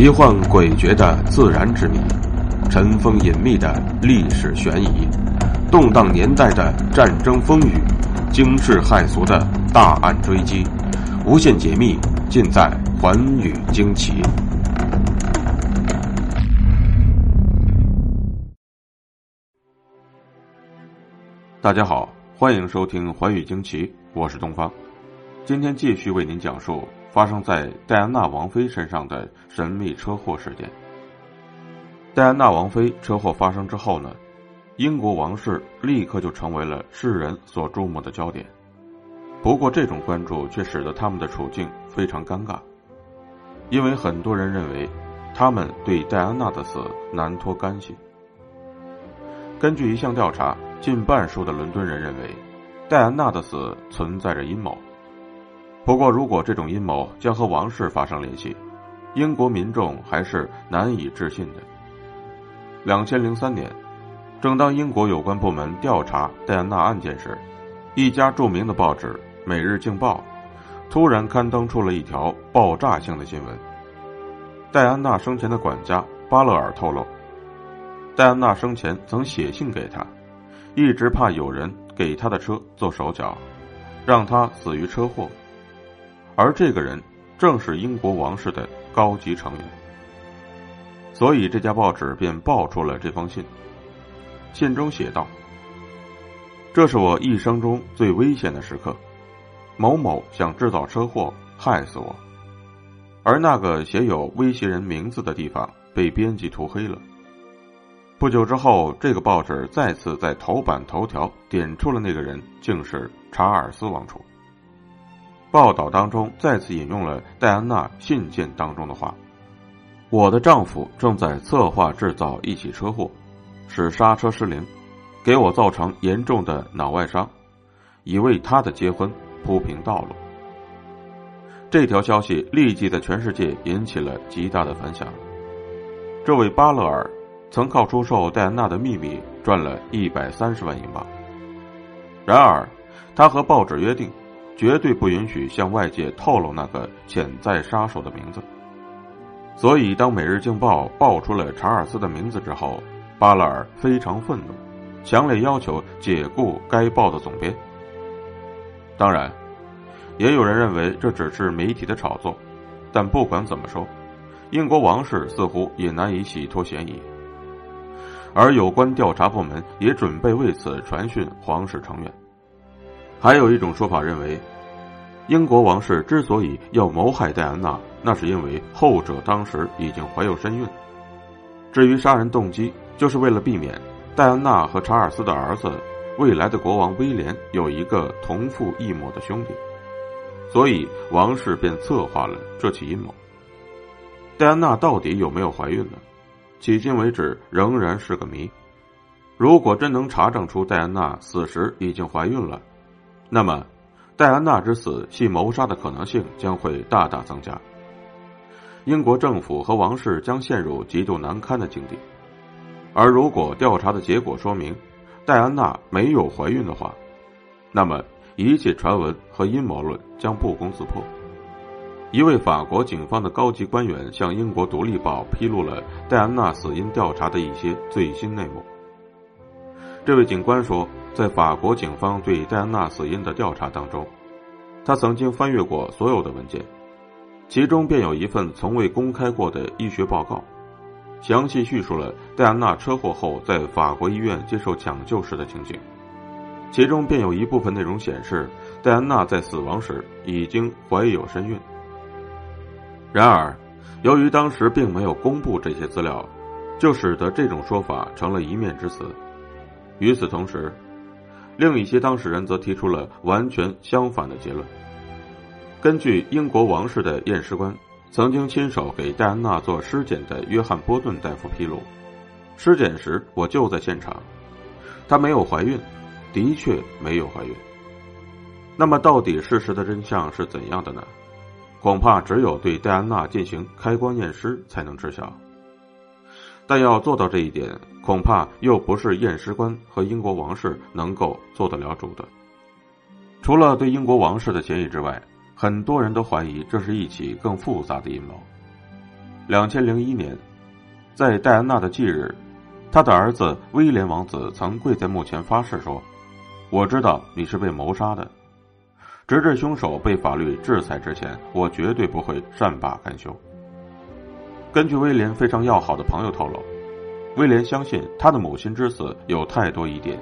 奇幻诡谲的自然之谜，尘封隐秘的历史悬疑，动荡年代的战争风雨，惊世骇俗的大案追击，无限解密尽在《寰宇惊奇》。大家好，欢迎收听《寰宇惊奇》，我是东方，今天继续为您讲述。发生在戴安娜王妃身上的神秘车祸事件。戴安娜王妃车祸发生之后呢，英国王室立刻就成为了世人所注目的焦点。不过，这种关注却使得他们的处境非常尴尬，因为很多人认为他们对戴安娜的死难脱干系。根据一项调查，近半数的伦敦人认为戴安娜的死存在着阴谋。不过，如果这种阴谋将和王室发生联系，英国民众还是难以置信的。两千零三年，正当英国有关部门调查戴安娜案件时，一家著名的报纸《每日镜报》突然刊登出了一条爆炸性的新闻：戴安娜生前的管家巴勒尔透露，戴安娜生前曾写信给他，一直怕有人给他的车做手脚，让他死于车祸。而这个人正是英国王室的高级成员，所以这家报纸便爆出了这封信。信中写道：“这是我一生中最危险的时刻，某某想制造车祸害死我，而那个写有威胁人名字的地方被编辑涂黑了。不久之后，这个报纸再次在头版头条点出了那个人竟是查尔斯王储。”报道当中再次引用了戴安娜信件当中的话：“我的丈夫正在策划制造一起车祸，使刹车失灵，给我造成严重的脑外伤，以为他的结婚铺平道路。”这条消息立即在全世界引起了极大的反响。这位巴勒尔曾靠出售戴安娜的秘密赚了一百三十万英镑。然而，他和报纸约定。绝对不允许向外界透露那个潜在杀手的名字。所以，当《每日镜报》爆出了查尔斯的名字之后，巴勒尔非常愤怒，强烈要求解雇该报的总编。当然，也有人认为这只是媒体的炒作，但不管怎么说，英国王室似乎也难以洗脱嫌疑。而有关调查部门也准备为此传讯皇室成员。还有一种说法认为，英国王室之所以要谋害戴安娜，那是因为后者当时已经怀有身孕。至于杀人动机，就是为了避免戴安娜和查尔斯的儿子未来的国王威廉有一个同父异母的兄弟，所以王室便策划了这起阴谋。戴安娜到底有没有怀孕呢？迄今为止仍然是个谜。如果真能查证出戴安娜死时已经怀孕了，那么，戴安娜之死系谋杀的可能性将会大大增加。英国政府和王室将陷入极度难堪的境地。而如果调查的结果说明戴安娜没有怀孕的话，那么一切传闻和阴谋论将不攻自破。一位法国警方的高级官员向英国《独立报》披露了戴安娜死因调查的一些最新内幕。这位警官说。在法国警方对戴安娜死因的调查当中，他曾经翻阅过所有的文件，其中便有一份从未公开过的医学报告，详细叙述了戴安娜车祸后在法国医院接受抢救时的情景。其中便有一部分内容显示，戴安娜在死亡时已经怀有身孕。然而，由于当时并没有公布这些资料，就使得这种说法成了一面之词。与此同时，另一些当事人则提出了完全相反的结论。根据英国王室的验尸官曾经亲手给戴安娜做尸检的约翰·波顿大夫披露，尸检时我就在现场，她没有怀孕，的确没有怀孕。那么，到底事实的真相是怎样的呢？恐怕只有对戴安娜进行开棺验尸才能知晓。但要做到这一点，恐怕又不是验尸官和英国王室能够做得了主的。除了对英国王室的嫌疑之外，很多人都怀疑这是一起更复杂的阴谋。两千零一年，在戴安娜的忌日，她的儿子威廉王子曾跪在墓前发誓说：“我知道你是被谋杀的，直至凶手被法律制裁之前，我绝对不会善罢甘休。”根据威廉非常要好的朋友透露，威廉相信他的母亲之死有太多疑点。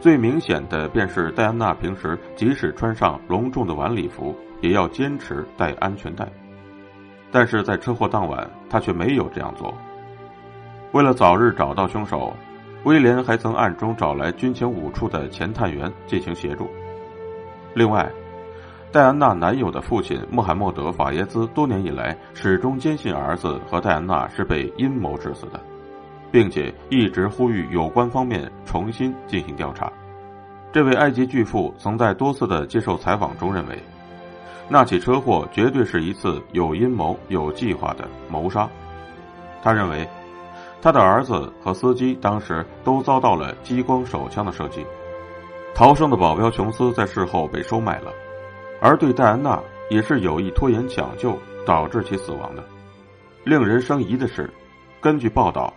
最明显的便是戴安娜平时即使穿上隆重的晚礼服，也要坚持戴安全带。但是在车祸当晚，他却没有这样做。为了早日找到凶手，威廉还曾暗中找来军情五处的前探员进行协助。另外，戴安娜男友的父亲穆罕默德·法耶兹多年以来始终坚信儿子和戴安娜是被阴谋致死的。并且一直呼吁有关方面重新进行调查。这位埃及巨富曾在多次的接受采访中认为，那起车祸绝对是一次有阴谋、有计划的谋杀。他认为，他的儿子和司机当时都遭到了激光手枪的射击。逃生的保镖琼斯在事后被收买了，而对戴安娜也是有意拖延抢救导致其死亡的。令人生疑的是，根据报道。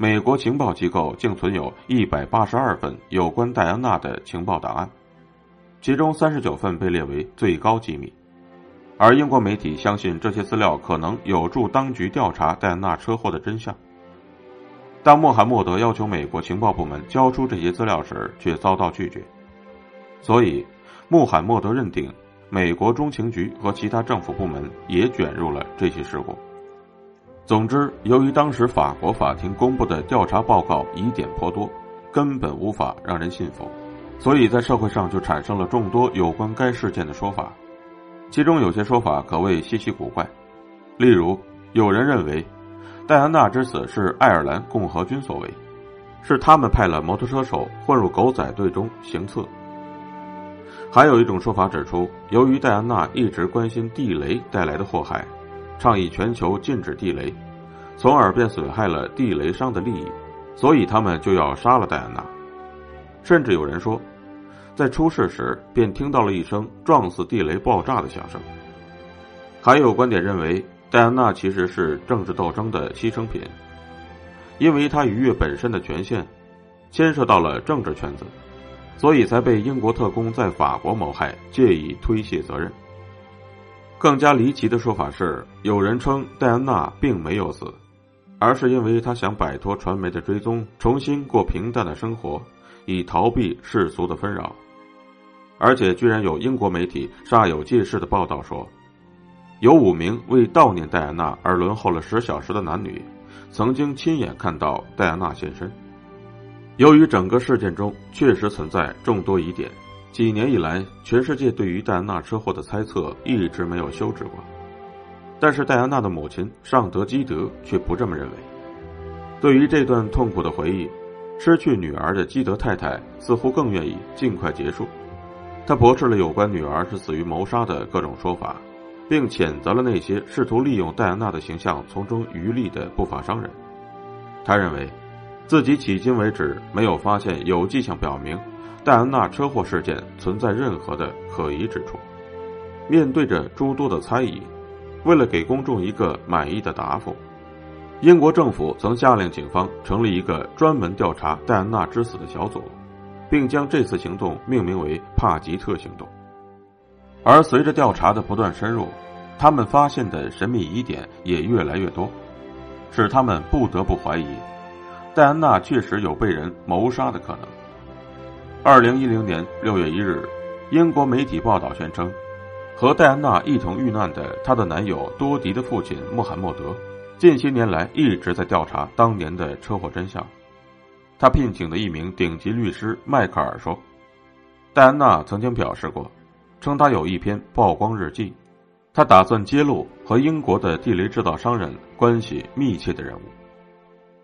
美国情报机构竟存有一百八十二份有关戴安娜的情报档案，其中三十九份被列为最高机密，而英国媒体相信这些资料可能有助当局调查戴安娜车祸的真相。当穆罕默德要求美国情报部门交出这些资料时，却遭到拒绝，所以穆罕默德认定美国中情局和其他政府部门也卷入了这些事故。总之，由于当时法国法庭公布的调查报告疑点颇多，根本无法让人信服，所以在社会上就产生了众多有关该事件的说法。其中有些说法可谓稀奇古怪，例如有人认为戴安娜之死是爱尔兰共和军所为，是他们派了摩托车手混入狗仔队中行刺。还有一种说法指出，由于戴安娜一直关心地雷带来的祸害。倡议全球禁止地雷，从而便损害了地雷商的利益，所以他们就要杀了戴安娜。甚至有人说，在出事时便听到了一声撞死地雷爆炸的响声。还有观点认为，戴安娜其实是政治斗争的牺牲品，因为她逾越本身的权限，牵涉到了政治圈子，所以才被英国特工在法国谋害，借以推卸责任。更加离奇的说法是，有人称戴安娜并没有死，而是因为她想摆脱传媒的追踪，重新过平淡的生活，以逃避世俗的纷扰。而且，居然有英国媒体煞有介事的报道说，有五名为悼念戴安娜而轮候了十小时的男女，曾经亲眼看到戴安娜现身。由于整个事件中确实存在众多疑点。几年以来，全世界对于戴安娜车祸的猜测一直没有休止过，但是戴安娜的母亲尚德基德却不这么认为。对于这段痛苦的回忆，失去女儿的基德太太似乎更愿意尽快结束。她驳斥了有关女儿是死于谋杀的各种说法，并谴责了那些试图利用戴安娜的形象从中渔利的不法商人。他认为，自己迄今为止没有发现有迹象表明。戴安娜车祸事件存在任何的可疑之处。面对着诸多的猜疑，为了给公众一个满意的答复，英国政府曾下令警方成立一个专门调查戴安娜之死的小组，并将这次行动命名为“帕吉特行动”。而随着调查的不断深入，他们发现的神秘疑点也越来越多，使他们不得不怀疑，戴安娜确实有被人谋杀的可能。二零一零年六月一日，英国媒体报道宣称，和戴安娜一同遇难的她的男友多迪的父亲穆罕默德，近些年来一直在调查当年的车祸真相。他聘请的一名顶级律师迈克尔说，戴安娜曾经表示过，称他有一篇曝光日记，他打算揭露和英国的地雷制造商人关系密切的人物，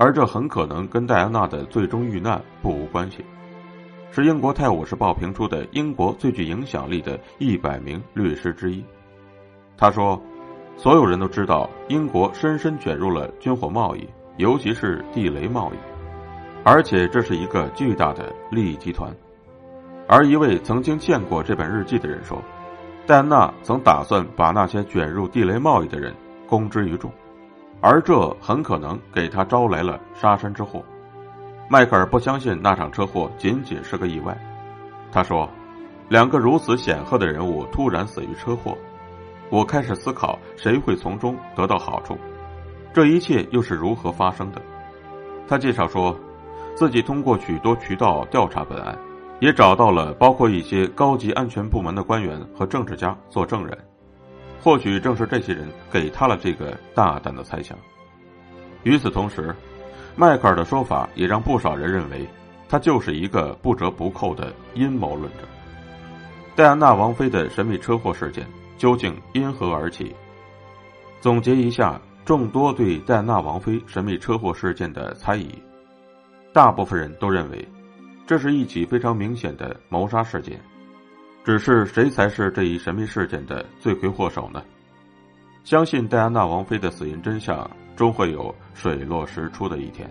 而这很可能跟戴安娜的最终遇难不无关系。是英国《泰晤士报》评出的英国最具影响力的一百名律师之一。他说：“所有人都知道，英国深深卷入了军火贸易，尤其是地雷贸易，而且这是一个巨大的利益集团。”而一位曾经见过这本日记的人说：“戴安娜曾打算把那些卷入地雷贸易的人公之于众。”而这很可能给他招来了杀身之祸。迈克尔不相信那场车祸仅仅是个意外，他说：“两个如此显赫的人物突然死于车祸，我开始思考谁会从中得到好处，这一切又是如何发生的。”他介绍说，自己通过许多渠道调查本案，也找到了包括一些高级安全部门的官员和政治家做证人。或许正是这些人给他了这个大胆的猜想。与此同时，迈克尔的说法也让不少人认为，他就是一个不折不扣的阴谋论者。戴安娜王妃的神秘车祸事件究竟因何而起？总结一下众多对戴安娜王妃神秘车祸事件的猜疑，大部分人都认为，这是一起非常明显的谋杀事件。只是谁才是这一神秘事件的罪魁祸首呢？相信戴安娜王妃的死因真相终会有水落石出的一天。